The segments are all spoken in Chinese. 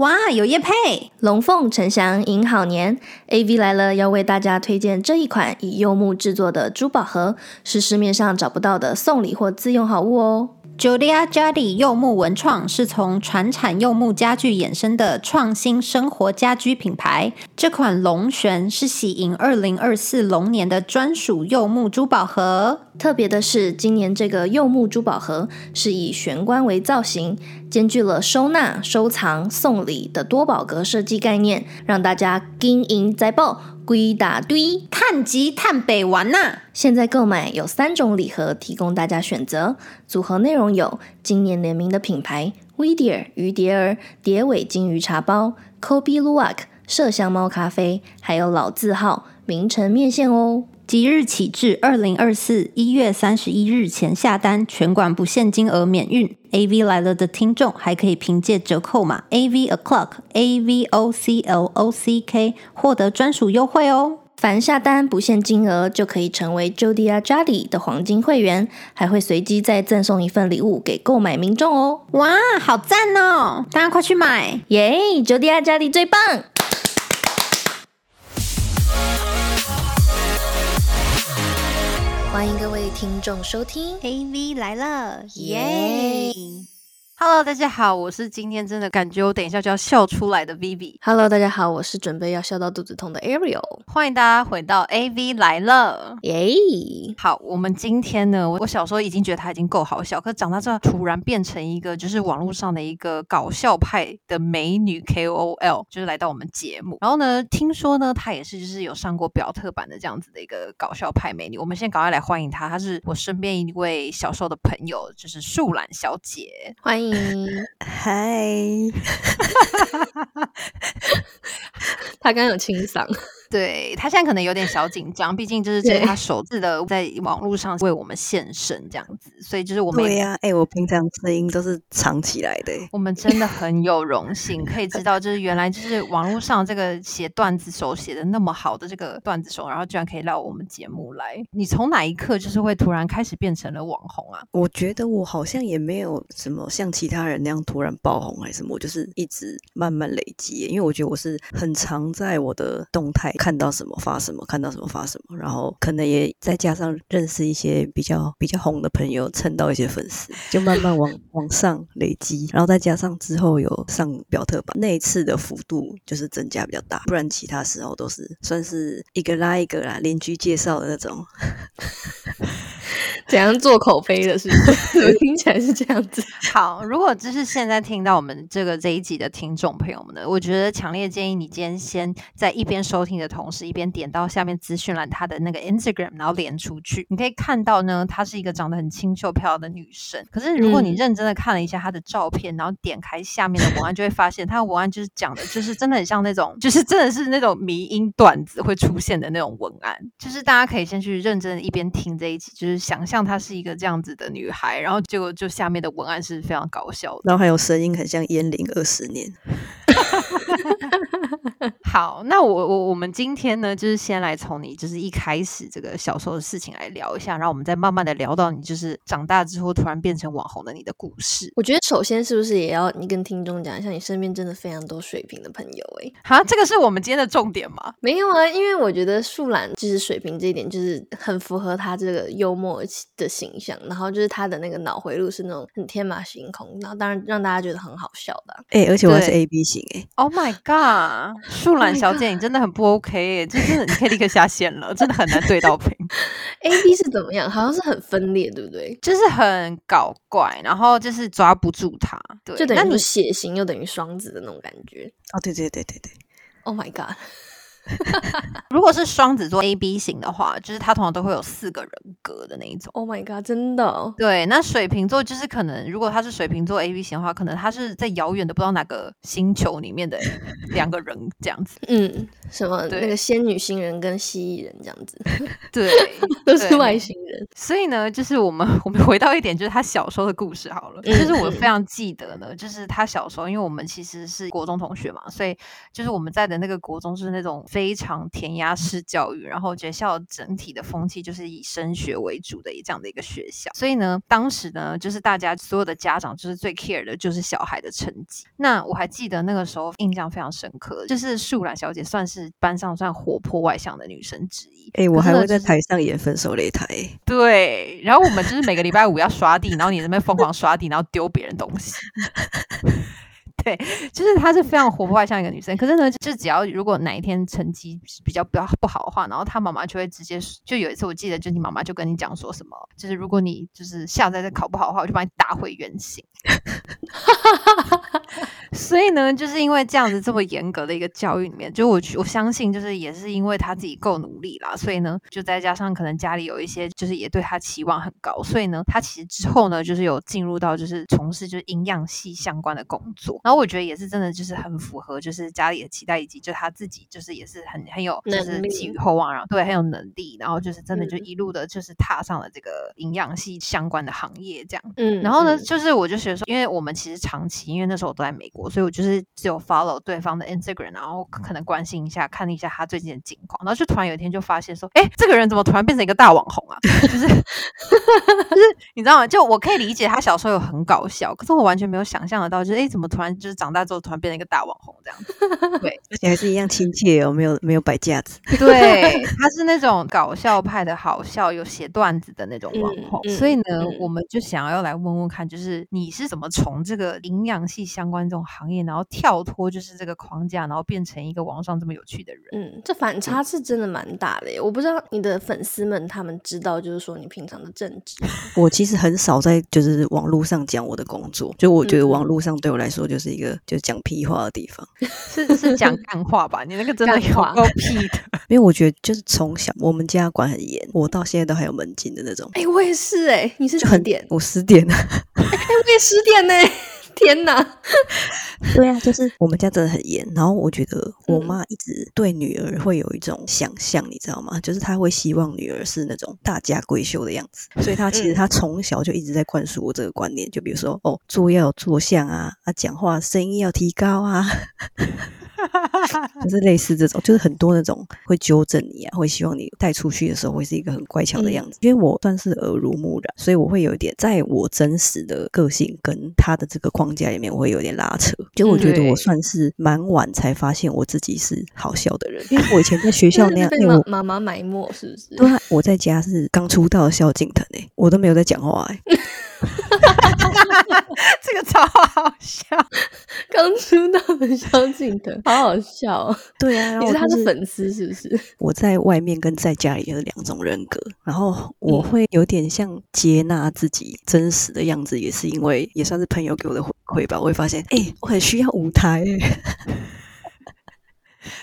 哇，有叶配！龙凤呈祥迎好年，AV 来了，要为大家推荐这一款以柚木制作的珠宝盒，是市面上找不到的送礼或自用好物哦。Julia Jadi 柚木文创是从传产柚木家具衍生的创新生活家居品牌。这款龙旋是喜迎二零二四龙年的专属柚木珠宝盒。特别的是，今年这个柚木珠宝盒是以玄关为造型，兼具了收纳、收藏、送礼的多宝格设计概念，让大家金银在爆，归大堆，探吉探北玩呐！现在购买有三种礼盒提供大家选择，组合内容有今年联名的品牌 v i d e r 鱼蝶儿蝶尾金鱼茶包、Kobe Luwak 麝香猫咖啡，还有老字号名城面线哦。即日起至二零二四一月三十一日前下单，全馆不限金额免运。A V 来了的听众还可以凭借折扣码 A V O'clock A V O C L O C K 获得专属优惠哦。凡下单不限金额，就可以成为 Jodia Jadi 的黄金会员，还会随机再赠送一份礼物给购买民众哦。哇，好赞哦！大家快去买耶！JodiaJALI 最棒。欢迎各位听众收听。A V 来了，耶！Hello，大家好，我是今天真的感觉我等一下就要笑出来的 Vivi。Hello，大家好，我是准备要笑到肚子痛的 Ariel。欢迎大家回到 AV 来了，耶！好，我们今天呢，我小时候已经觉得他已经够好笑，可长大之后突然变成一个就是网络上的一个搞笑派的美女 KOL，就是来到我们节目。然后呢，听说呢，她也是就是有上过表特版的这样子的一个搞笑派美女。我们现在赶快来欢迎她，她是我身边一位小时候的朋友，就是树懒小姐，欢迎。嗨，他刚刚有清嗓。对他现在可能有点小紧张，毕竟就是这是他首次的在网络上为我们献身这样子，所以就是我们对呀，哎，我平常声音都是藏起来的，我们真的很有荣幸可以知道，就是原来就是网络上这个写段子手写的那么好的这个段子手，然后居然可以来我们节目来。你从哪一刻就是会突然开始变成了网红啊？我觉得我好像也没有什么像其他人那样突然爆红还是什么，我就是一直慢慢累积，因为我觉得我是很常在我的动态。看到什么发什么，看到什么发什么，然后可能也再加上认识一些比较比较红的朋友，蹭到一些粉丝，就慢慢往往上累积，然后再加上之后有上表特版，那一次的幅度就是增加比较大，不然其他时候都是算是一个拉一个啦，邻居介绍的那种。怎样做口碑的？是不是？听起来是这样子。好，如果就是现在听到我们这个这一集的听众朋友们呢，我觉得强烈建议你今天先在一边收听的同时，一边点到下面资讯栏他的那个 Instagram，然后连出去，你可以看到呢，她是一个长得很清秀漂亮的女生。可是如果你认真的看了一下她的照片，然后点开下面的文案，就会发现她的文案就是讲的，就是真的很像那种，就是真的是那种迷音段子会出现的那种文案。就是大家可以先去认真的一边听这一集，就是想象。她是一个这样子的女孩，然后结果就下面的文案是非常搞笑的，然后还有声音很像烟龄二十年。好，那我我我们今天呢，就是先来从你就是一开始这个小时候的事情来聊一下，然后我们再慢慢的聊到你就是长大之后突然变成网红的你的故事。我觉得首先是不是也要你跟听众讲一下，你身边真的非常多水平的朋友？哎，好，这个是我们今天的重点吗？没有啊，因为我觉得树懒就是水平这一点，就是很符合他这个幽默的形象，然后就是他的那个脑回路是那种很天马行空，然后当然让大家觉得很好笑的。哎，而且我是 A B 型哎，Oh my god，树懒小姐你真的很不 OK，就是你可以立刻下线了，真的很难对到屏。A B 是怎么样？好像是很分裂，对不对？就是很搞怪，然后就是抓不住他，对，就等于血型又等于双子的那种感觉。哦，对对对对对，Oh my god。如果是双子座 A B 型的话，就是他通常都会有四个人格的那一种。Oh my god，真的？对，那水瓶座就是可能，如果他是水瓶座 A B 型的话，可能他是在遥远的不知道哪个星球里面的两个人这样子。嗯，什么那个仙女星人跟蜥蜴人这样子？对，都是外星人。所以呢，就是我们我们回到一点，就是他小时候的故事好了。就是我非常记得呢，就是他小时候，因为我们其实是国中同学嘛，所以就是我们在的那个国中是那种非。非常填鸭式教育，然后学校整体的风气就是以升学为主的这样的一个学校。所以呢，当时呢，就是大家所有的家长就是最 care 的就是小孩的成绩。那我还记得那个时候印象非常深刻，就是树兰小姐算是班上算活泼外向的女生之一。哎、我还会在台上演分手擂台、对，然后我们就是每个礼拜五要刷地，然后你在那边疯狂刷地，然后丢别人东西。对，就是她是非常活泼外向一个女生，可是呢，就只要如果哪一天成绩比较比较不好的话，然后她妈妈就会直接就有一次我记得，就你妈妈就跟你讲说什么，就是如果你就是下次再考不好的话，我就把你打回原形。所以呢，就是因为这样子这么严格的一个教育里面，就我我相信，就是也是因为他自己够努力啦，所以呢，就再加上可能家里有一些，就是也对他期望很高，所以呢，他其实之后呢，就是有进入到就是从事就是营养系相关的工作，然后我觉得也是真的就是很符合就是家里的期待，以及就他自己就是也是很很有就是寄予厚望，然后对很有能力，然后就是真的就嗯。一路的就是踏上了这个营养系相关的行业这样。嗯然后呢，嗯。就是我就觉得说，因为我们其实长期，因为那时候我都在美国，所以我就是只有 follow 对方的 Instagram，然后可能关心一下，看一下他最近的近况，然后就突然有一天就发现说，哎，这个人怎么突然变成一个大网红啊？就是 就是你知道吗？就我可以理解他小时候有很搞笑，可是我完全没有想象得到，就是哎，怎么突然就是长大之后突然变成一个大网红这样子？对，而且还是一样亲切哦，没有没有摆架子。对，他是那种搞笑派的好笑，有写段子的那种网嗯红。嗯所以呢，嗯我们就想要来问问看，就是你是怎么从这个营养系相关这种行业，然后跳脱就是这个框架，然后变成一个网上这么有趣的人？嗯，这反差是真的蛮大的耶。我不知道你的粉丝们他们知道，就是说你平常的正职。我其实很少在就是网络上讲我的工作，就我觉得嗯网络上对我来说就是一个就是讲屁话的地方，是是讲干话吧？你那个真的有够屁的。因为我觉得就是从小我们家管很严，我到现在都还有门禁的那种，哎、我也是哎，你是就很几点？我十点。哎、我也十点呢。天哪！对啊，就是我们家真的很严，然后我觉得我嗯妈一直对女儿会有一种想象，你知道吗？就是她会希望女儿是那种大家闺秀的样子，所以她其实嗯她从小就一直在灌输我这个观念，就比如说哦，做要有坐相啊，啊，讲话声音要提高啊，就是类似这种，就是很多那种会纠正你啊，会希望你带出去的时候会是一个很乖巧的样子。因为我算是耳濡目染，所以我会有一点在我真实的个性跟他的这个框架里面，我会有点拉扯。就我觉得我算是蛮晚才发现我自己是好笑的人，因为我以前在学 校那样，被妈妈妈埋没是不是？对啊，我在家是刚出道的萧敬腾诶、我都没有在讲话哎、这个超好笑。刚出道的萧敬腾，好好笑、哦。对啊，你是他的粉丝是不是？我在外面跟在家里有两种人格，然后我会有点像接纳自己真实的样子，也是因为也算是朋友给我的回馈吧。我会发现，哎、我很需要舞台、哎，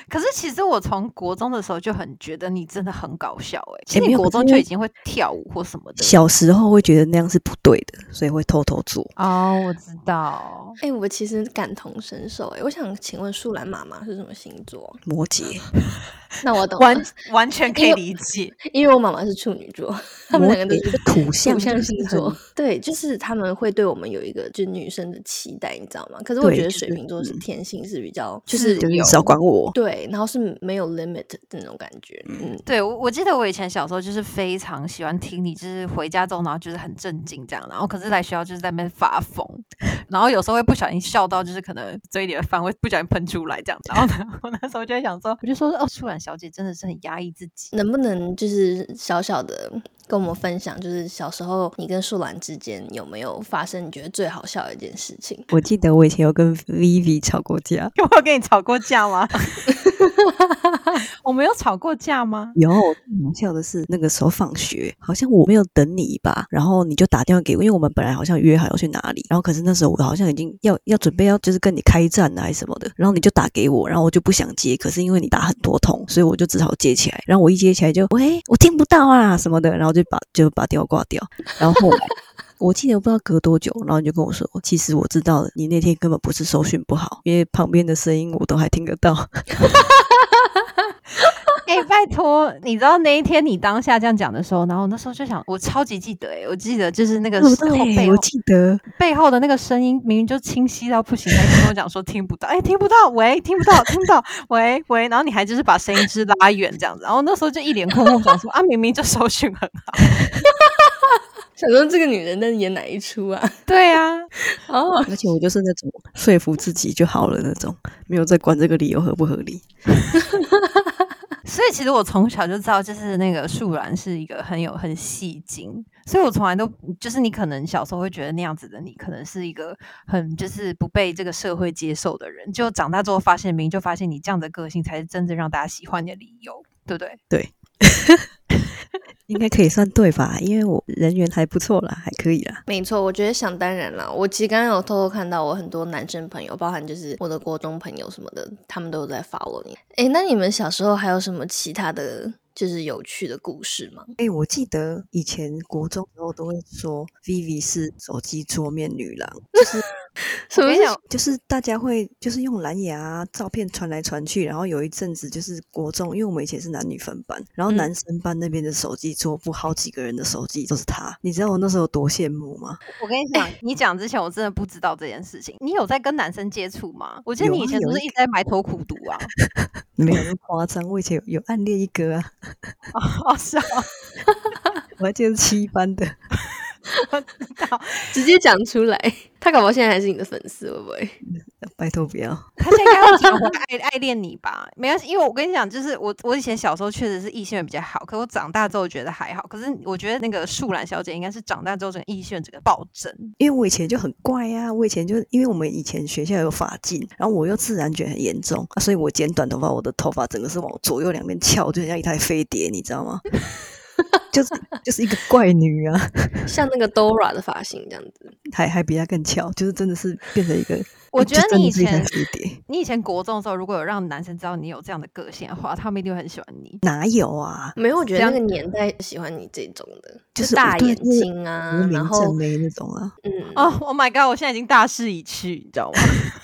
可是其实我从国中的时候就很觉得你真的很搞笑哎、其实你国中就已经会跳舞或什么的。小时候会觉得那样是不对的，所以会偷偷做。哦，我知道。哎、我其实感同身受哎。我想请问树兰妈妈是什么星座？摩羯，那我懂完完全可以理解。因为我妈妈是处女座，他 们两个都是土象土象星座。对，就是他们会对我们有一个就是女生的期待，你知道吗？可是我觉得水瓶座是嗯天性是比较就是就是有少管我。对，然后是没有 limit 的那种感觉。嗯，对，我我记得我以前小时候就是非常喜欢听你，就是回家之后，然后就是很震惊这样，然后可是来学校就是在那边发疯，然后有时候会不小心笑到就是可能嘴里的饭会不小心喷出来这样子，然后呢，我那时候就在想说，我就说哦，舒兰小姐真的是很压抑自己。能不能就是小小的跟我们分享，就是小时候你跟树兰之间有没有发生你觉得最好笑的一件事情？我记得我以前有跟 Vivi 吵过架，有没有跟你吵过架吗？我没有吵过架吗？有，最好笑的是那个时候放学，好像我没有等你吧，然后你就打电话给我，因为我们本来好像约好要去哪里，然后可是那时候我好像已经要要准备要就是跟你开战啊还是什么的，然后你就打给我，然后我就不想接，可是因为你打很多通，所以我就只好接起来，然后我一接起来就喂，我听不到啊什么的，然后就把就把电话挂掉，然后。我记得我不知道隔多久，然后你就跟我说，其实我知道了，你那天根本不是收讯不好，因为旁边的声音我都还听得到。哎、拜托，你知道那一天你当下这样讲的时候，然后那时候就想，我超级记得哎、我记得就是那个对不后背？后我记得背后的那个声音明明就清晰到不行，还跟我讲说听不到，哎、听不到，喂，听不到，听不到，喂喂，然后你还就是把声音就是拉远这样子，然后那时候就一脸困惑，想说啊，明明就搜寻很好，想说这个女人在演哪一出啊？对啊，哦，而且我就是那种说服自己就好了那种，没有在管这个理由合不合理。所以其实我从小就知道，就是那个树兰是一个很有很戏精，所以我从来都就是你可能小时候会觉得那样子的你，可能是一个很就是不被这个社会接受的人，就长大之后发现，明就发现你这样的个性才是真正让大家喜欢你的理由，对不对？对？应该可以算对吧？因为我人缘还不错啦，还可以啦。没错，我觉得想当然啦。我其实刚刚有偷偷看到我很多男生朋友，包含就是我的国中朋友什么的，他们都有在 follow 你。诶，那你们小时候还有什么其他的就是有趣的故事吗？哎、我记得以前国中的时候都会说 Vivi 是手机桌面女郎，就是 什么就是大家会就是用蓝牙啊照片传来传去，然后有一阵子就是国中，因为我们以前是男女分班，然后嗯男生班那边的手机桌布好几个人的手机都是他，你知道我那时候有多羡慕吗？我跟你讲，你讲之前我真的不知道这件事情。你有在跟男生接触吗？我记得你以前不是一一直在埋头苦读啊？没有那么夸张，我以前有有暗恋一个啊，哦，是啊，我还记得是七班的，我知道。直接讲出来，他搞不好现在还是你的粉丝，会不会？拜托不要。他现在应该要讲回爱爱恋你吧？没关系，因为我跟你讲，就是我我以前小时候确实是异性缘比较好，可我长大之后觉得还好。可是我觉得那个树兰小姐应该是长大之后整个异性缘整个暴增。因为我以前就很怪呀、我以前就因为我们以前学校有发禁，然后我又自然卷很严重啊，所以我剪短头发，我的头发整个是往左右两边翘，就像一台飞碟，你知道吗？就是就是一个怪女啊，像那个 Dora 的发型这样子。还还比她更翘，就是真的是变成一个，我就觉得你以前，你以前国中的时候，如果有让男生知道你有这样的个性的话，他们一定会很喜欢你。哪有啊？没有，我觉得那个年代喜欢你这种的，就是大眼睛啊，然名后正妹那种啊，嗯，哦、oh, my god！我现在已经大势已去，你知道吗？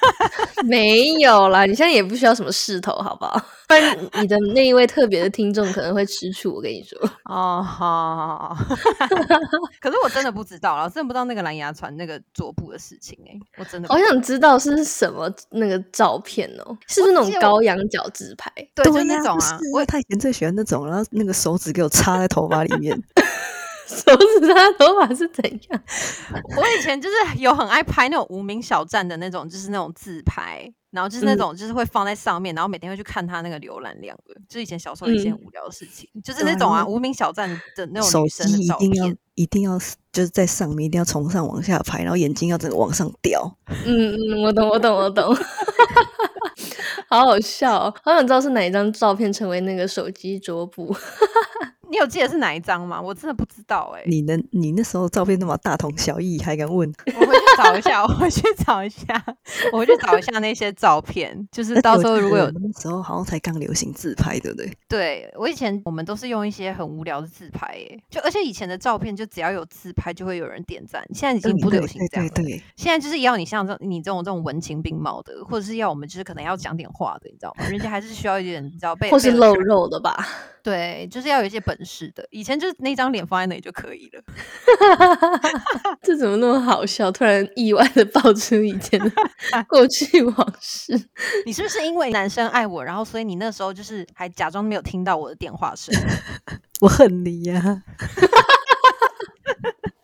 没有啦，你现在也不需要什么势头，好不好？不然你的那一位特别的听众可能会吃醋。我跟你说，哦，好好好。可是我真的不知道啦，我真的不知道那个蓝牙传那个桌布的事情哎、我真的好想知道是什么那个照片哦，是不是那种高羊角自拍？对，就呀那种啊我他以前最喜欢那种，然后那个手指给我插在头发里面，手指他的头发是怎样？我以前就是有很爱拍那种无名小站的那种，就是那种自拍，然后就是那嗯种就是会放在上面，然后每天会去看他那个浏览量的，就是以前小时候一些嗯无聊的事情，就是那种啊无名小站的那种手女生的照机一定要。一定要就是在上面一定要从上往下拍，然后眼睛要整个往上吊。嗯嗯，我懂，我懂，我懂。好好笑哦！好想知道是哪一张照片成为那个手机桌布。你有记得是哪一张吗？我真的不知道哎、你能你那时候照片那么大同小异，还敢问？我回去找一下，我回去找一下，我回去找一下那些照片，就是到时候如果有那时候好像才刚流行自拍，对不对？对我以前我们都是用一些很无聊的自拍，哎，就而且以前的照片就只要有自拍就会有人点赞，现在已经不流行这样了。对对对，现在就是要你像这你这种这种文情并茂的，或者是要我们就是可能要讲点话的，你知道吗？人家还是需要一点你知道被或是露肉的吧？对，就是要有一些本事的。以前就是那张脸放在那里就可以了。这怎么那么好笑？突然意外的爆出以前的 过去往事。你是不是因为男生爱我，然后所以你那时候就是还假装没有听到我的电话声？我恨你呀、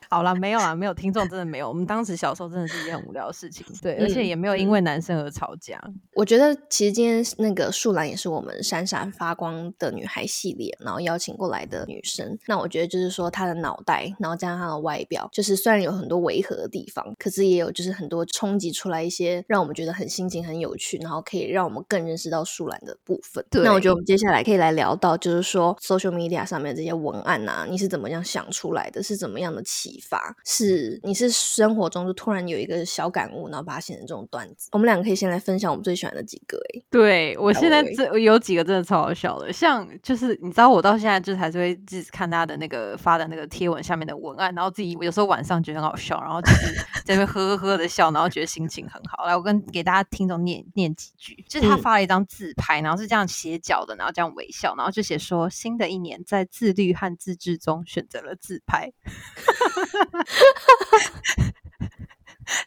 好啦，没有啦，没有听众真的没有。我们当时小时候真的是一件很无聊的事情，对，而且嗯也没有因为男生而吵架。我觉得其实今天那个树兰也是我们闪闪发光的女孩系列，然后邀请过来的女生。那我觉得就是说她的脑袋，然后加上她的外表，就是虽然有很多违和的地方，可是也有就是很多冲击出来一些让我们觉得很心情、很有趣，然后可以让我们更认识到树兰的部分。对那我觉得我们接下来可以来聊到，就是说 social media 上面这些文案啊，你是怎么样想出来的？是怎么样的启启发，是你是生活中就突然有一个小感悟，然后把它写成这种段子。我们两个可以先来分享我们最喜欢的几个、欸。对我现在这有几个真的超好笑的，像就是你知道我到现在就是还是会自己看他的那个发的那个贴文下面的文案，然后自己有时候晚上觉得很好笑，然后就是 在那边呵呵呵的笑，然后觉得心情很好。来，我跟给大家听众念念几句，就是他嗯发了一张自拍，然后是这样斜角的，然后这样微笑，然后就写说新的一年在自律和自制中选择了自拍。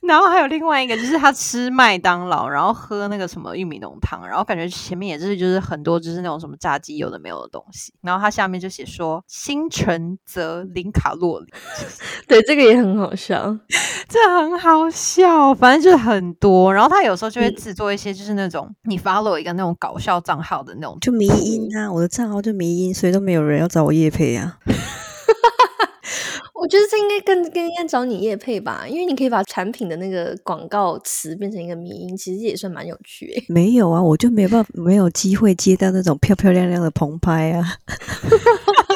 然后还有另外一个，就是他吃麦当劳，然后喝那个什么玉米浓汤，然后感觉前面也是就是很多就是那种什么炸鸡有的没有的东西，然后他下面就写说新陈则零卡路里，对，这个也很好笑。这很好笑，反正就是很多。然后他有时候就会嗯制作一些就是那种你 follow 一个那种搞笑账号的那种，就迷音啊，我的账号就迷音，所以都没有人要找我叶配啊。我觉得这应该更更应该找你叶配吧，因为你可以把产品的那个广告词变成一个迷音，其实也算蛮有趣诶。没有啊，我就没办法，没有机会接到那种漂漂亮亮的棚拍啊。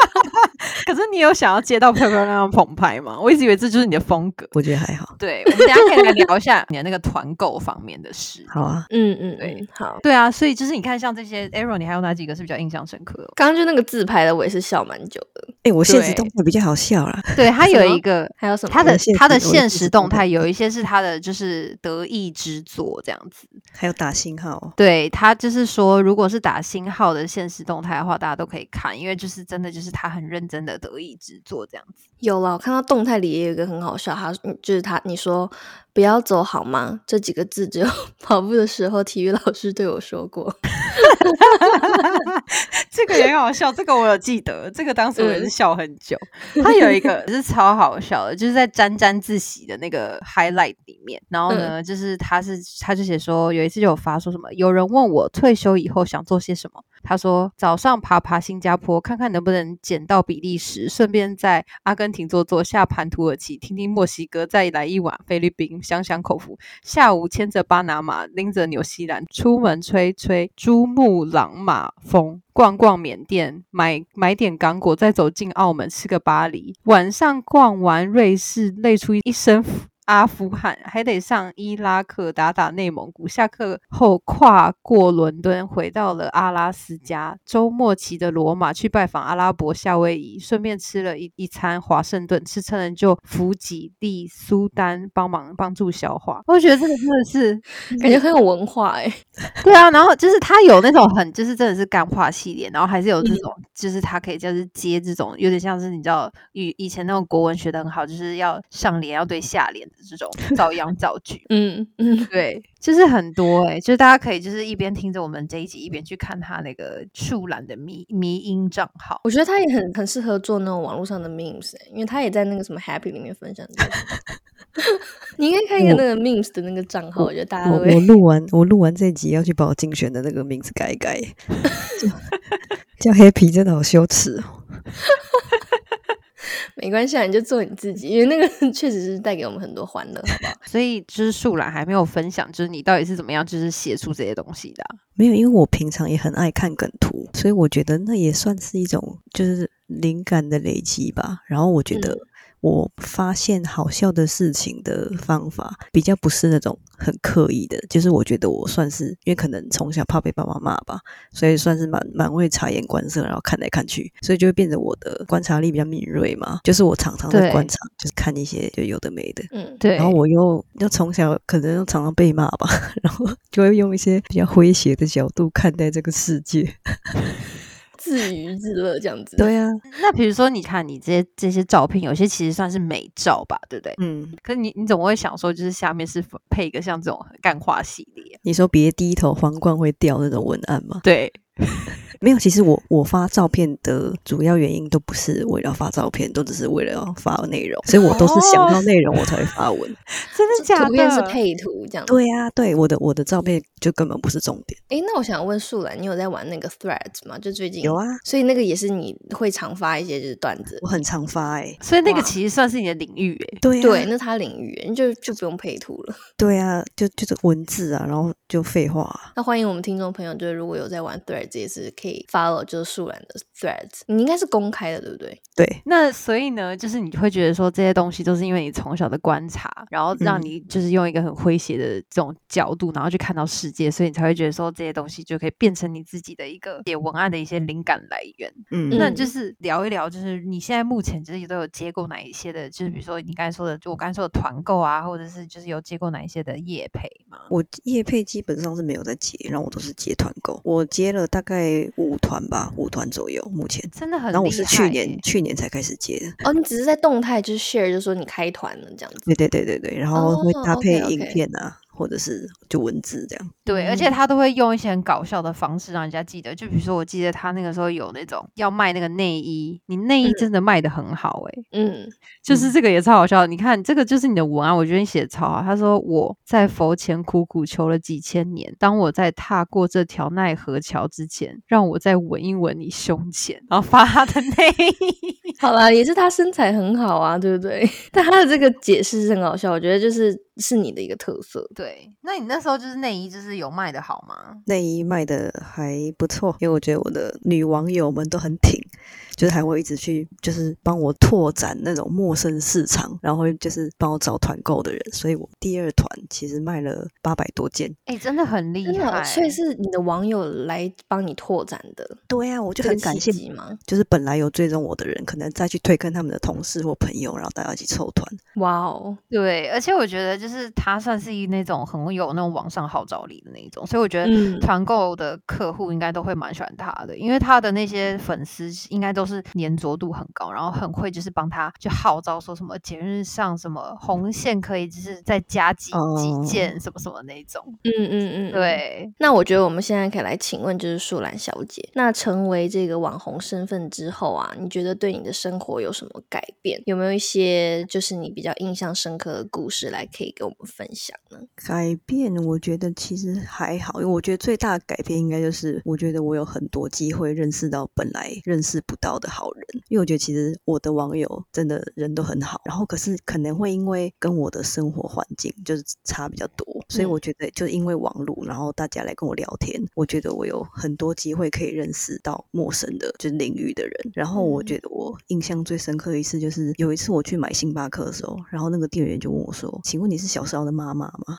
可是你有想要接到漂漂亮亮的澎湃吗？我一直以为这就是你的风格。我觉得还好。对，我们等下可以来聊一下你的那个团购方面的事。好啊，嗯嗯对嗯，好。对啊，所以就是你看，像这些 Arrow，你还有哪几个是比较印象深刻的？刚刚就那个自拍的，我也是笑蛮久的。哎、我现实动态比较好笑啦。对，他有一个还有什么？他的他的现实动态态有一些是他的就是得意之作这样子。还有打星号哦，对他就是说，如果是打星号的现实动态的话，大家都可以看，因为就是真的就是他很认真的得意之作这样子。有了，我看到动态里也有一个很好笑，他嗯就是他你说不要走好吗？这几个字只有 跑步的时候体育老师对我说过。这个也很好笑，这个我有记得，这个当时我也是嗯笑很久。他有一个是超好笑的，就是在沾沾自喜的那个 highlight 里面，然后呢，就是他是他就写说有一次就有发说什么，有人问我退休以后想做些什么，他说早上爬爬新加坡，看看能不能捡到比利时，顺便在阿根廷坐坐，下盘土耳其，听听墨西哥，再来一碗菲律宾，享享口福。下午牵着巴拿马，拎着纽西兰，出门吹吹珠穆朗玛峰。逛逛缅甸，买买点港果，再走进澳门吃个巴黎。晚上逛完瑞士，累出一身阿富汗，还得上伊拉克打打内蒙古。下课后跨过伦敦，回到了阿拉斯加。周末骑着罗马去拜访阿拉伯夏威夷，顺便吃了一一餐华盛顿，吃撑了就弗吉利苏丹帮忙帮助消化。我觉得这个真的是感觉很有文化哎、对啊，然后就是他有那种很就是真的是干话系列，然后还是有这种、就是他可以就是接这种有点像是你知道以以前那种国文学的很好，就是要上联要对下联的这种造样造句。嗯嗯，对，就是很多哎、就是大家可以就是一边听着我们这一集，一边去看他那个树懒的迷迷音账号。我觉得他也很很适合做那种网络上的 memes，、欸、因为他也在那个什么 Happy 里面分享这个。你应该看一个那个 memes 的那个账号，我觉得大家我我录完我录完这集要去把我竞选的那个名字改一改，叫叫 Happy 真的好羞耻哦。没关系啊，你就做你自己，因为那个 确实是带给我们很多欢乐，好不好？所以就是树懒还没有分享，就是你到底是怎么样就是写出这些东西的啊、没有，因为我平常也很爱看梗图，所以我觉得那也算是一种就是灵感的累积吧。然后我觉得嗯我发现好笑的事情的方法比较不是那种很刻意的，就是我觉得我算是因为可能从小怕被爸妈骂吧，所以算是蛮蛮会察言观色，然后看来看去，所以就会变得我的观察力比较敏锐嘛。就是我常常在观察，就是看一些就有的没的。嗯，对，然后我又又从小可能又常常被骂吧，然后就会用一些比较诙谐的角度看待这个世界。自娱自乐这样子。对啊，那比如说，你看你这些这些照片，有些其实算是美照吧，对不对？嗯，可是你你怎么会想说，就是下面是配一个像这种干化系列？你说别低头，皇冠会掉那种文案吗？对，没有，其实我我发照片的主要原因都不是为了发照片，都只是为了要发内容，所以我都是想到内容我才会发文。真的假的？图片是配图这样。对啊，对，我的我的照片就根本不是重点。诶，那我想问树兰，你有在玩那个 Threads 吗？就最近有啊，所以那个也是你会常发一些就是段子我。很常发哎、所以那个其实算是你的领域诶。对啊，对，那他领域，你就就不用配图了。对啊，就就是文字啊，然后就废话啊、那欢迎我们听众朋友，就是如果有在玩 Threads，也是可可以 follow 就是树懒的 threads，你应该是公开的，对不对？对，那所以呢，就是你会觉得说这些东西都是因为你从小的观察，然后让嗯你就是用一个很诙谐的这种角度，然后去看到世界，所以你才会觉得说这些东西就可以变成你自己的一个写文案的一些灵感来源。嗯，那嗯就是聊一聊，就是你现在目前就是都有接过哪一些的，就是比如说你刚才说的，就我刚才说的团购啊，或者是就是有接过哪一些的业配吗？我业配基本上是没有在接，然后我都是接团购，我接了大概五团吧，五团左右目前。真的很厉害。然后我是去年去年才开始接的，哦，你只是在动态就是 share，就说你开团了这样子。对对对对对，然后会哦搭配影片啊，或者是就文字这样。对，而且嗯他都会用一些很搞笑的方式让人家记得。就比如说，我记得他那个时候有那种要卖那个内衣，你内衣嗯真的卖的很好诶、嗯，就是这个也超好笑。你看，这个就是你的文案，我觉得你写的超好。他说我在佛前苦苦求了几千年，当我在踏过这条奈何桥之前，让我再闻一闻你胸前，然后发他的内衣。好啦，也是他身材很好啊，对不对？但他的这个解释是很好笑，我觉得就是是你的一个特色。对，那你那时候就是内衣，就是有卖的好吗？内衣卖的还不错，因为我觉得我的女网友们都很挺，就是还会一直去就是帮我拓展那种陌生市场，然后就是帮我找团购的人，所以我第二团其实卖了八百多件。哎、真的很厉害。所以是你的网友来帮你拓展的，对啊、我就很感谢，机吗？就是本来有追踪我的人，可能再去推跟他们的同事或朋友，然后大家一起凑团。哇哦，对，而且我觉得就是他算是一那种很有那种网上号召力的那一种，所以我觉得嗯团购的客户应该都会蛮喜欢他的，因为他的那些粉丝应该都是粘着度很高，然后很会就是帮他就号召说什么节日上什么红线可以就是再加几、哦几件什么什么那种。嗯嗯嗯，嗯。对，那我觉得我们现在可以来请问，就是树兰小姐，那成为这个网红身份之后啊，你觉得对你的生活有什么改变？有没有一些就是你比较印象深刻的故事来可以跟我们分享呢？改变，我觉得其实还好，因为我觉得最大的改变应该就是，我觉得我有很多机会认识到本来认识不到的好人。因为我觉得其实我的网友真的人都很好，然后可是可能会因为跟我的生活环境就是差比较多，所以嗯我觉得就是因为网络，然后大家来跟我聊天，我觉得我有很多机会可以认识到陌生的就是领域的人。然后我嗯觉得我印象最深刻的一次就是有一次我去买星巴克的时候，然后那个店员就问我说：“请问你是小时候的妈妈吗？”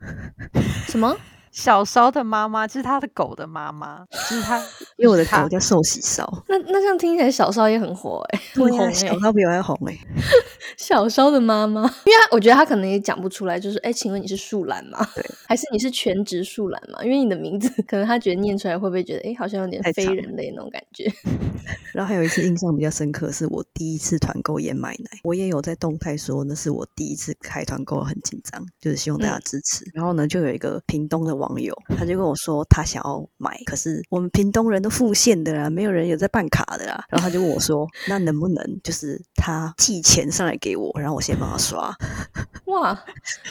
什么？小烧的妈妈就是他的狗的妈妈，就是他，因为我的狗叫寿喜烧。那那这样听起来小烧也很火哎、很对呀、红哎、小烧比我还红哎、小烧的妈妈，因为他我觉得他可能也讲不出来，就是哎，请问你是树懒吗？对，还是你是全职树懒吗？因为你的名字，可能他觉得念出来会不会觉得哎，好像有点非人类那种感觉？然后还有一次印象比较深刻，是我第一次团购燕麦奶，我也有在动态说那是我第一次开团购，很紧张，就是希望大家嗯支持。然后呢，就有一个屏东的网友，他就跟我说他想要买，可是我们屏东人都付现的啦，没有人有在办卡的啦。然后他就问我说，那能不能就是他寄钱上来给我，然后我先帮他刷？哇，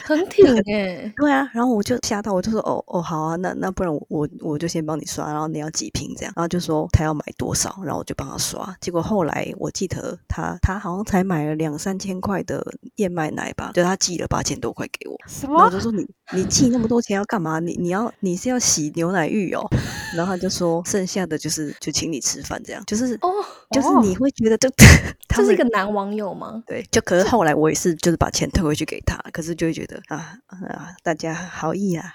很挺哎、对啊，然后我就吓到，我就说哦哦好啊，那那不然我我我就先帮你刷，然后你要几瓶这样，然后就说他要买多少，然后我就帮他刷。结果后来我记得他他好像才买了两三千块的燕麦奶吧，就他寄了八千多块给我，什么我就？说你 你寄那么多钱要干嘛？你你要你是要洗牛奶浴哦？然后他就说剩下的就是就请你吃饭这样，就是哦，就是哦你会觉得就 他这是一个男网友吗？对，就可是后来我也是就是把钱退回去给他，可是就会觉得啊啊大家好意啊。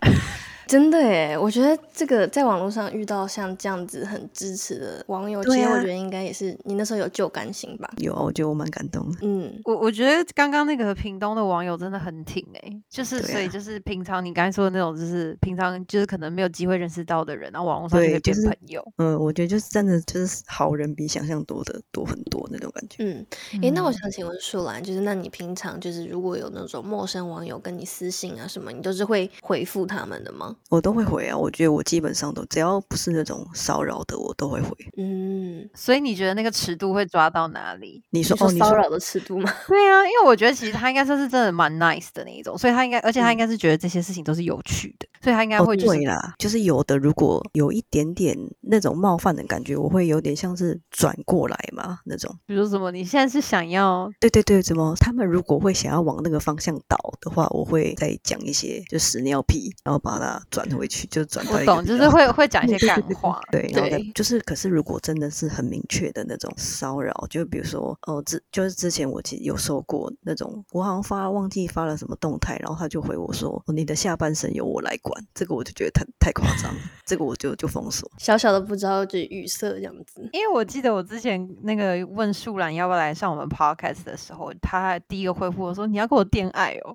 真的耶，我觉得这个在网络上遇到像这样子很支持的网友，其实我觉得应该也是你那时候有旧感情吧？有啊，我觉得我蛮感动的。嗯，我我觉得刚刚那个屏东的网友真的很挺哎、就是所以就是平常你刚才说的那种，就是平常就是可能没有机会认识到的人，然后网络上就会对就是变朋友。嗯，我觉得就是真的就是好人比想象多的多很多那种感觉。嗯，诶，那我嗯想请问树兰，就是那你平常就是如果有那种陌生网友跟你私信啊什么，你都是会回复他们的吗？我都会回啊，我觉得我基本上都只要不是那种骚扰的，我都会回。嗯，所以你觉得那个尺度会抓到哪里？你你说哦，你说骚扰的尺度吗？对啊，因为我觉得其实他应该算是真的蛮 nice 的那一种，所以他应该，而且他应嗯该是觉得这些事情都是有趣的，所以他应该哦会就是、对啦，就是有的如果有一点点那种冒犯的感觉，我会有点像是转过来嘛那种。比如什么，你现在是想要对对对，怎么他们如果会想要往那个方向倒的话，我会再讲一些就屎尿尿屁，然后把它转回去，就转到我懂，就是会会讲一些干话。对，然后就是，可是如果真的是很明确的那种骚扰，就比如说，哦，之就是之前我其实有收过那种，我好像发忘记发了什么动态，然后他就回我说，哦，你的下半身由我来管，这个我就觉得太太夸张了，这个我就就封锁。小小的不知道就语塞这样子。因为我记得我之前那个问树兰要不要来上我们 podcast 的时候，他第一个回复我说：“你要跟我恋爱哦。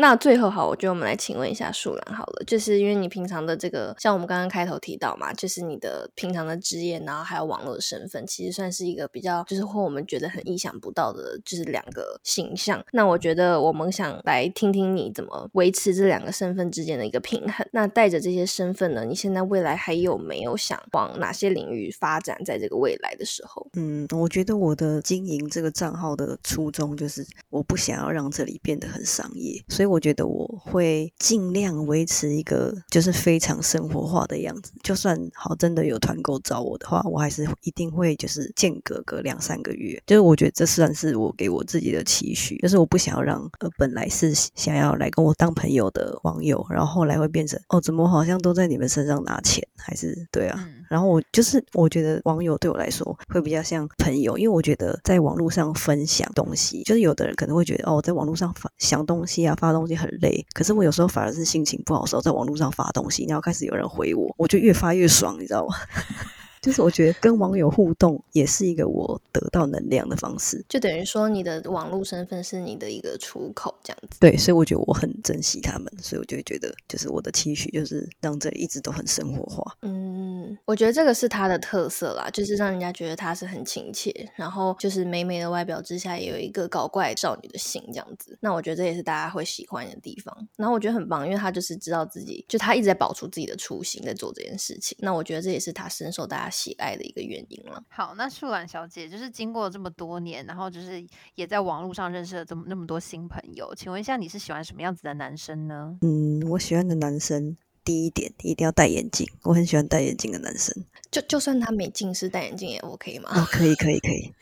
那最后好，我觉得我们来请问一下树兰好了，就是因为你平常的这个，像我们刚刚开头提到嘛，就是你的平常的职业，然后还有网络的身份，其实算是一个比较，就是会我们觉得很意想不到的，就是两个形象。那我觉得我们想来听听你怎么维持这两个身份之间的一个平衡。那带着这些身份呢，你现在未来还有没有想往哪些领域发展？在这个未来的时候，嗯，我觉得我的经营这个账号的初衷就是，我不想要让这里变得很商业，所以我觉得我会尽量维持一个就是非常生活化的样子。就算好真的有团购找我的话，我还是一定会就是间隔个两三个月。就是我觉得这算是我给我自己的期许，就是我不想要让呃本来是想要来跟我当朋友的网友，然后后来会变成哦，怎么好像都在你们身上拿钱，还是对啊。嗯然后我就是我觉得网友对我来说会比较像朋友，因为我觉得在网络上分享东西，就是有的人可能会觉得哦，在网络上发想东西啊，发东西很累。可是我有时候反而是心情不好的时候，在网络上发东西，然后开始有人回我，我就越发越爽，你知道吗？就是我觉得跟网友互动也是一个我得到能量的方式。就等于说你的网络身份是你的一个出口，这样子。对，所以我觉得我很珍惜他们，所以我就会觉得，就是我的期许就是让这里一直都很生活化。嗯，我觉得这个是他的特色啦，就是让人家觉得他是很亲切，然后就是美美的外表之下也有一个搞怪少女的心这样子。那我觉得这也是大家会喜欢的地方。然后我觉得很棒，因为他就是知道自己，就他一直在保持自己的初心，在做这件事情。那我觉得这也是他深受大家喜爱的一个原因了。好，那树兰小姐就是经过这么多年，然后就是也在网络上认识了这么那么多新朋友，请问一下，你是喜欢什么样子的男生呢？嗯，我喜欢的男生第一点一定要戴眼镜，我很喜欢戴眼镜的男生。就就算他没近视戴眼镜也 OK 吗？哦，可以，可以，可以。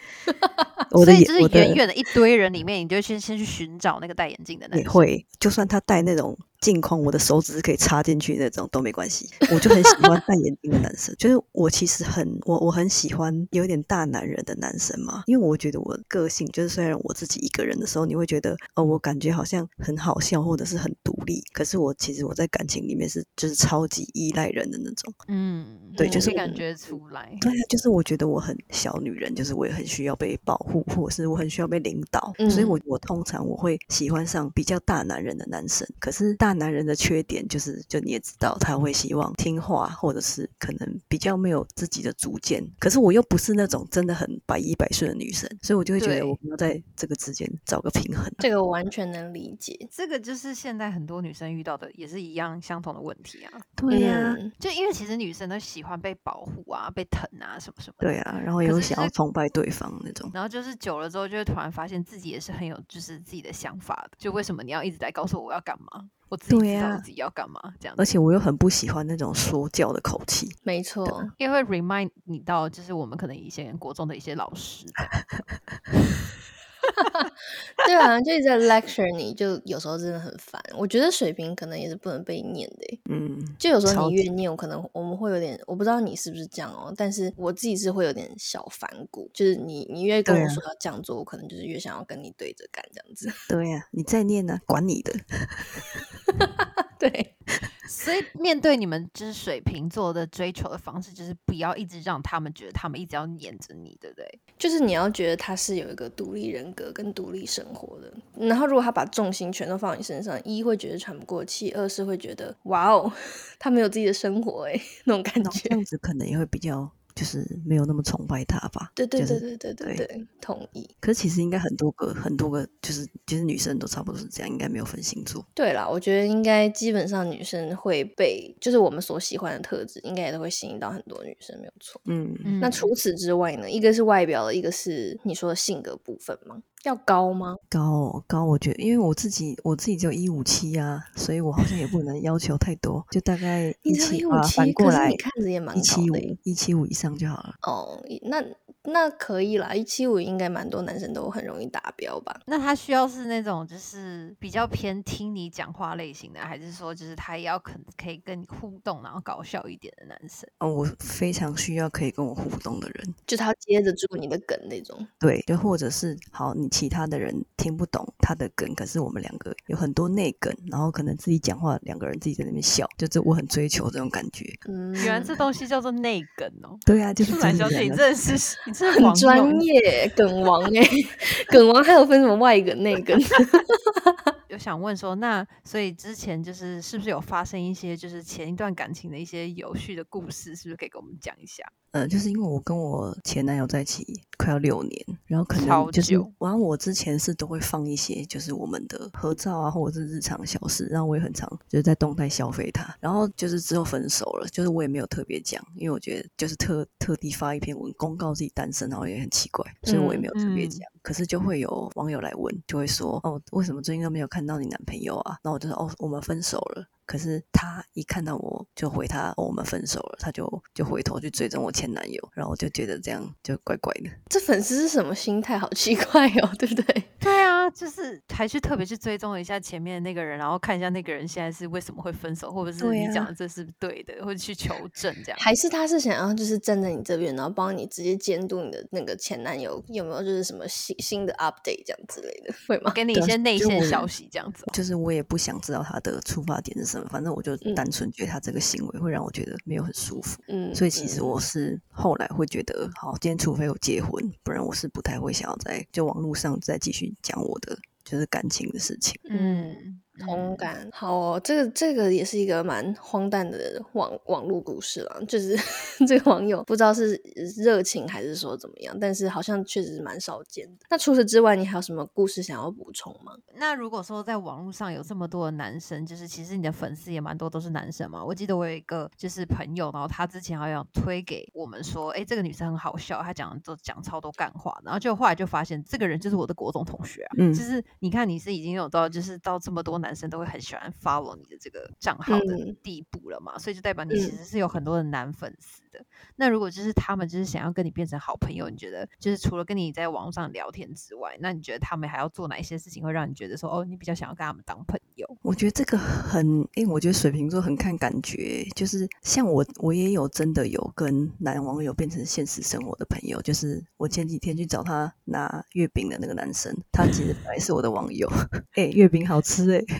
我的所以就是远远的一堆人里面，你就先先去寻找那个戴眼镜的男生。也会，就算他戴那种镜框，我的手指是可以插进去那种都没关系。我就很喜欢戴眼镜的男生，就是我其实很我我很喜欢有点大男人的男生嘛，因为我觉得我个性就是虽然我自己一个人的时候，你会觉得哦，我感觉好像很好笑或者是很独立，可是我其实我在感情里面是就是超级依赖人的那种。嗯，对就是感觉出来。对啊，就是我觉得我很小女人，就是我也很需要被保护，或者是我很需要被领导，所以嗯我我通常我会喜欢上比较大男人的男生。可是大男人的缺点就是，就你也知道，他会希望听话，或者是可能比较没有自己的主见。可是我又不是那种真的很百依百顺的女生，所以我就会觉得我们要在这个之间找个平衡。这个我完全能理解。这个就是现在很多女生遇到的，也是一样相同的问题啊。对呀、嗯就因为其实女生都喜欢被保护啊、被疼啊什么什么的。对啊，然后也可是就是会想要崇拜对方那种。然后就是久了之后，就会突然发现自己也是很有就是自己的想法的。就为什么你要一直在告诉我我要干嘛？我自己知道自己要干嘛，这样。而且我又很不喜欢那种说教的口气。没错，因为 remind 你到，就是我们可能以前国中的一些老师，对啊，就一直在 lecture 你，就有时候真的很烦。我觉得水平可能也是不能被念的欸，嗯，就有时候你越念，我可能我们会有点，我不知道你是不是这样哦，但是我自己是会有点小反骨，就是你你越跟我说要这样做，我可能就是越想要跟你对着干这样子。对呀、你在念呢、管你的。对，所以面对你们就是水瓶座的追求的方式，就是不要一直让他们觉得他们一直要黏着你，对不对？就是你要觉得他是有一个独立人格跟独立生活的，然后如果他把重心全都放你身上，一会觉得喘不过气，二是会觉得哇哦，他没有自己的生活哎，那种感觉。这样子可能也会比较就是没有那么崇拜他吧。对对对对对对对，同意。可是其实应该很多个很多个，就是其实女生都差不多是这样，应该没有分星座。对啦，我觉得应该基本上女生会被，就是我们所喜欢的特质，应该也都会吸引到很多女生，没有错。嗯，嗯那除此之外呢？一个是外表的，一个是你说的性格部分吗？要高吗？高哦高，我觉得因为我自己我自己只有一五七啊，所以我好像也不能要求太多，就大概一七啊，157反过来你看着也蛮一七五一七五以上就好了。哦，那那可以啦，一七五应该蛮多男生都很容易达标吧？那他需要是那种就是比较偏听你讲话类型的，还是说就是他也要可可以跟你互动，然后搞笑一点的男生？哦，我非常需要可以跟我互动的人，就他接得住你的梗那种。对，就或者是好，你其他的人听不懂他的梗，可是我们两个有很多内梗，然后可能自己讲话，两个人自己在那边笑，就这我很追求这种感觉。嗯，原来这东西叫做内梗哦。对啊，就是小姐，你真的真的是很专业梗王哎、梗王还有分什么外梗内梗？有想问说，那所以之前就是是不是有发生一些就是前一段感情的一些有趣的故事，是不是可以跟我们讲一下？呃，就是因为我跟我前男友在一起快要六年，然后可能就是久，然后我之前是都会放一些就是我们的合照啊，或者是日常小事，然后我也很常就是在动态消费他，然后就是之后分手了，就是我也没有特别讲，因为我觉得就是特特地发一篇文公告自己单身，然后也很奇怪，所以我也没有特别嗯讲。可是就会有网友来问，就会说哦，为什么最近都没有看到你男朋友啊？然后我就说哦，我们分手了。可是他一看到我就回他、哦我们分手了，他就就回头去追踪我前男友，然后我就觉得这样就怪怪的。这粉丝是什么心态？好奇怪哦，对不对？对啊，就是还去特别去追踪一下前面的那个人，然后看一下那个人现在是为什么会分手，或者是你讲的这是不是对的，或者去求证这样。还是他是想要就是站在你这边，然后帮你直接监督你的那个前男友有没有就是什么新新的 update 这样之类的，会吗？给你一些内线消息这样子哦、就是我也不想知道他的出发点是什么，反正我就嗯单纯觉得他这个行为会让我觉得没有很舒服。嗯，所以其实嗯我是后来会觉得，好，今天除非我结婚，不然我是不太会想要在就网络上再继续讲我的就是感情的事情。嗯，同感。好哦，这个这个也是一个蛮荒诞的网网络故事了，就是 这个网友不知道是热情还是说怎么样，但是好像确实是蛮少见的。那除此之外，你还有什么故事想要补充吗？那如果说在网络上有这么多的男生，就是其实你的粉丝也蛮多都是男生嘛。我记得我有一个就是朋友，然后他之前好像推给我们说，哎，这个女生很好笑，她讲都讲超多干话，然后就后来就发现这个人就是我的国中同学啊。嗯就是你看你是已经有到就是到这么多男生都会很喜欢 follow 你的这个账号的嗯地步了嘛，所以就代表你其嗯实是有很多的男粉丝的。那如果就是他们就是想要跟你变成好朋友，你觉得就是除了跟你在网络上聊天之外，那你觉得他们还要做哪一些事情会让你觉得说哦，你比较想要跟他们当朋友？我觉得这个很，因为我觉得水瓶座很看感觉，就是像我，我也有真的有跟男网友变成现实生活的朋友，就是我前几天去找他拿月饼的那个男生，他其实本来是我的网友，哎、月饼好吃哎、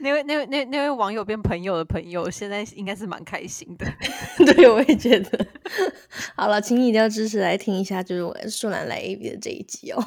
那位那位那那位网友变朋友的朋友，现在应该是蛮开心的。对，我也觉得。好了，请你一定要支持来听一下，就是我树兰来 A B 的这一集哦。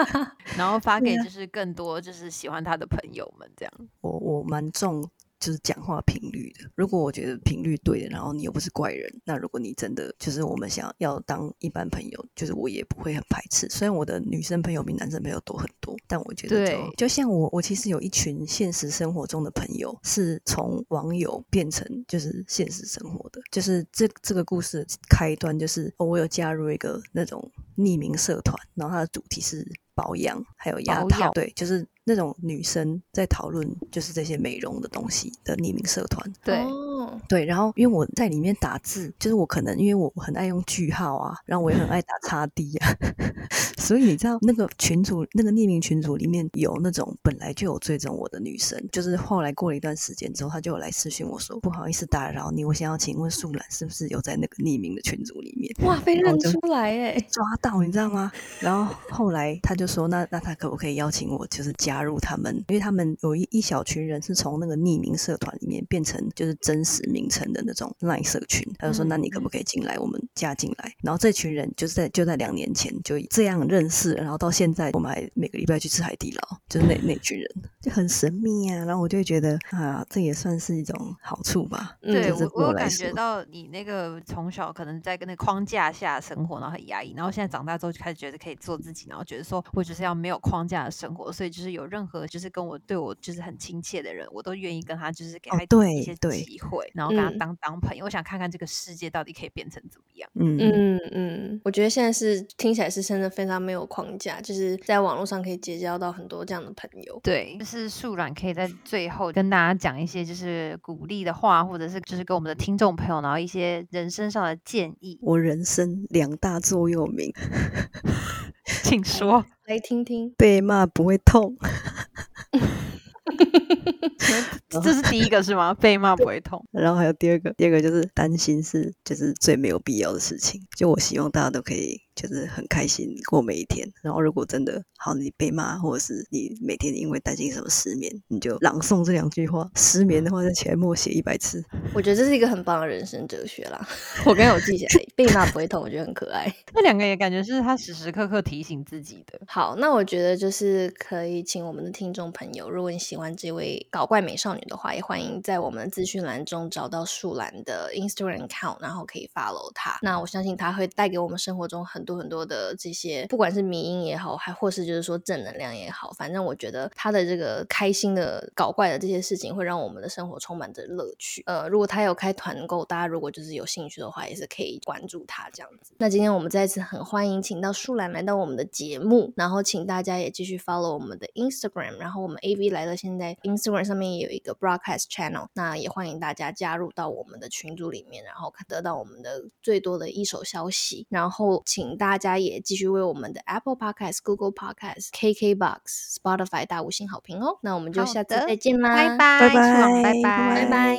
然后发给就是更多就是喜欢他的朋友们这样。我我蛮重就是讲话频率的。如果我觉得频率对的，然后你又不是怪人，那如果你真的就是我们想要当一般朋友，就是我也不会很排斥。虽然我的女生朋友比男生朋友多很多，但我觉得就对就像我，我其实有一群现实生活中的朋友，是从网友变成就是现实生活的。就是这这个故事的开端，就是、哦我有加入一个那种匿名社团，然后它的主题是保养还有牙套，对，就是那种女生在讨论就是这些美容的东西的匿名社团。对，哦，对，然后因为我在里面打字，就是我可能因为我很爱用句号啊，然后我也很爱打叉 D 啊，所以你知道那个群组那个匿名群组里面有那种本来就有追踪我的女生，就是后来过了一段时间之后，她就有来私讯我说不好意思打扰你，我想要请问素兰是不是有在那个匿名的群组里面？哇，被认出来哎！抓到，你知道吗？然后后来她就说，那那她可不可以邀请我，就是加入他们？因为他们有一一小群人是从那个匿名社团里面变成就是真实名称的那种 LINE 社群。他就说，嗯那你可不可以进来？我们加进来。然后这群人就是在就在两年前就这样认识，然后到现在我们还每个礼拜去吃海底捞，就是那那群人就很神秘啊。然后我就会觉得啊，这也算是一种好处吧。嗯对就是我，我有感觉到你那个从小可能在跟那个框架下生活，然后很压抑，然后现在长大之后就开始觉得可以做自己，然后觉得说我就是要没有框架的生活，所以就是有任何就是跟我对我就是很亲切的人，我都愿意跟他就是给哦他一些对机会，然后跟他嗯当当朋友。我想看看这个世界到底可以变成怎么样。嗯嗯嗯，我觉得现在是听起来是真的非常没有框架，就是在网络上可以结交到很多这样的朋友。对，就是树软可以在最后跟大家讲一些就是鼓励的话，或者是就是跟我们的听众朋友，然后一些人生上的建议，我人生两大座右铭：请说。来听听，被骂不会痛。这是第一个是吗？被骂不会痛。然后还有第二个，第二个就是担心是就是最没有必要的事情。就我希望大家都可以就是很开心过每一天。然后如果真的好，你被骂，或者是你每天因为担心什么失眠，你就朗诵这两句话。失眠的话，在前默写一百次。我觉得这是一个很棒的人生哲学啦。我刚刚有记起来，被骂不会痛，我觉得很可爱。那两个也感觉是他时时刻刻提醒自己的。好，那我觉得就是可以请我们的听众朋友，如果你喜欢这位搞怪美少女的话，也欢迎在我们的资讯栏中找到树兰的 Instagram account，然后可以 follow 她。那我相信她会带给我们生活中很多很多的这些，不管是迷音也好，还或是就是说正能量也好，反正我觉得她的这个开心的搞怪的这些事情，会让我们的生活充满着乐趣。呃，如果她有开团购，大家如果就是有兴趣的话，也是可以关注她这样子。那今天我们再次很欢迎请到树兰来到我们的节目，然后请大家也继续 follow 我们的 Instagram，然后我们 AV 来到，现在 Instagram 上面也有一个 broadcast channel，那也欢迎大家加入到我们的群组里面，然后得到我们的最多的一手消息。然后请大家也继续为我们的 Apple Podcast、Google Podcast、KKBox、Spotify 大五星好评哦。那我们就下次再见啦，拜拜，拜拜拜拜，拜拜。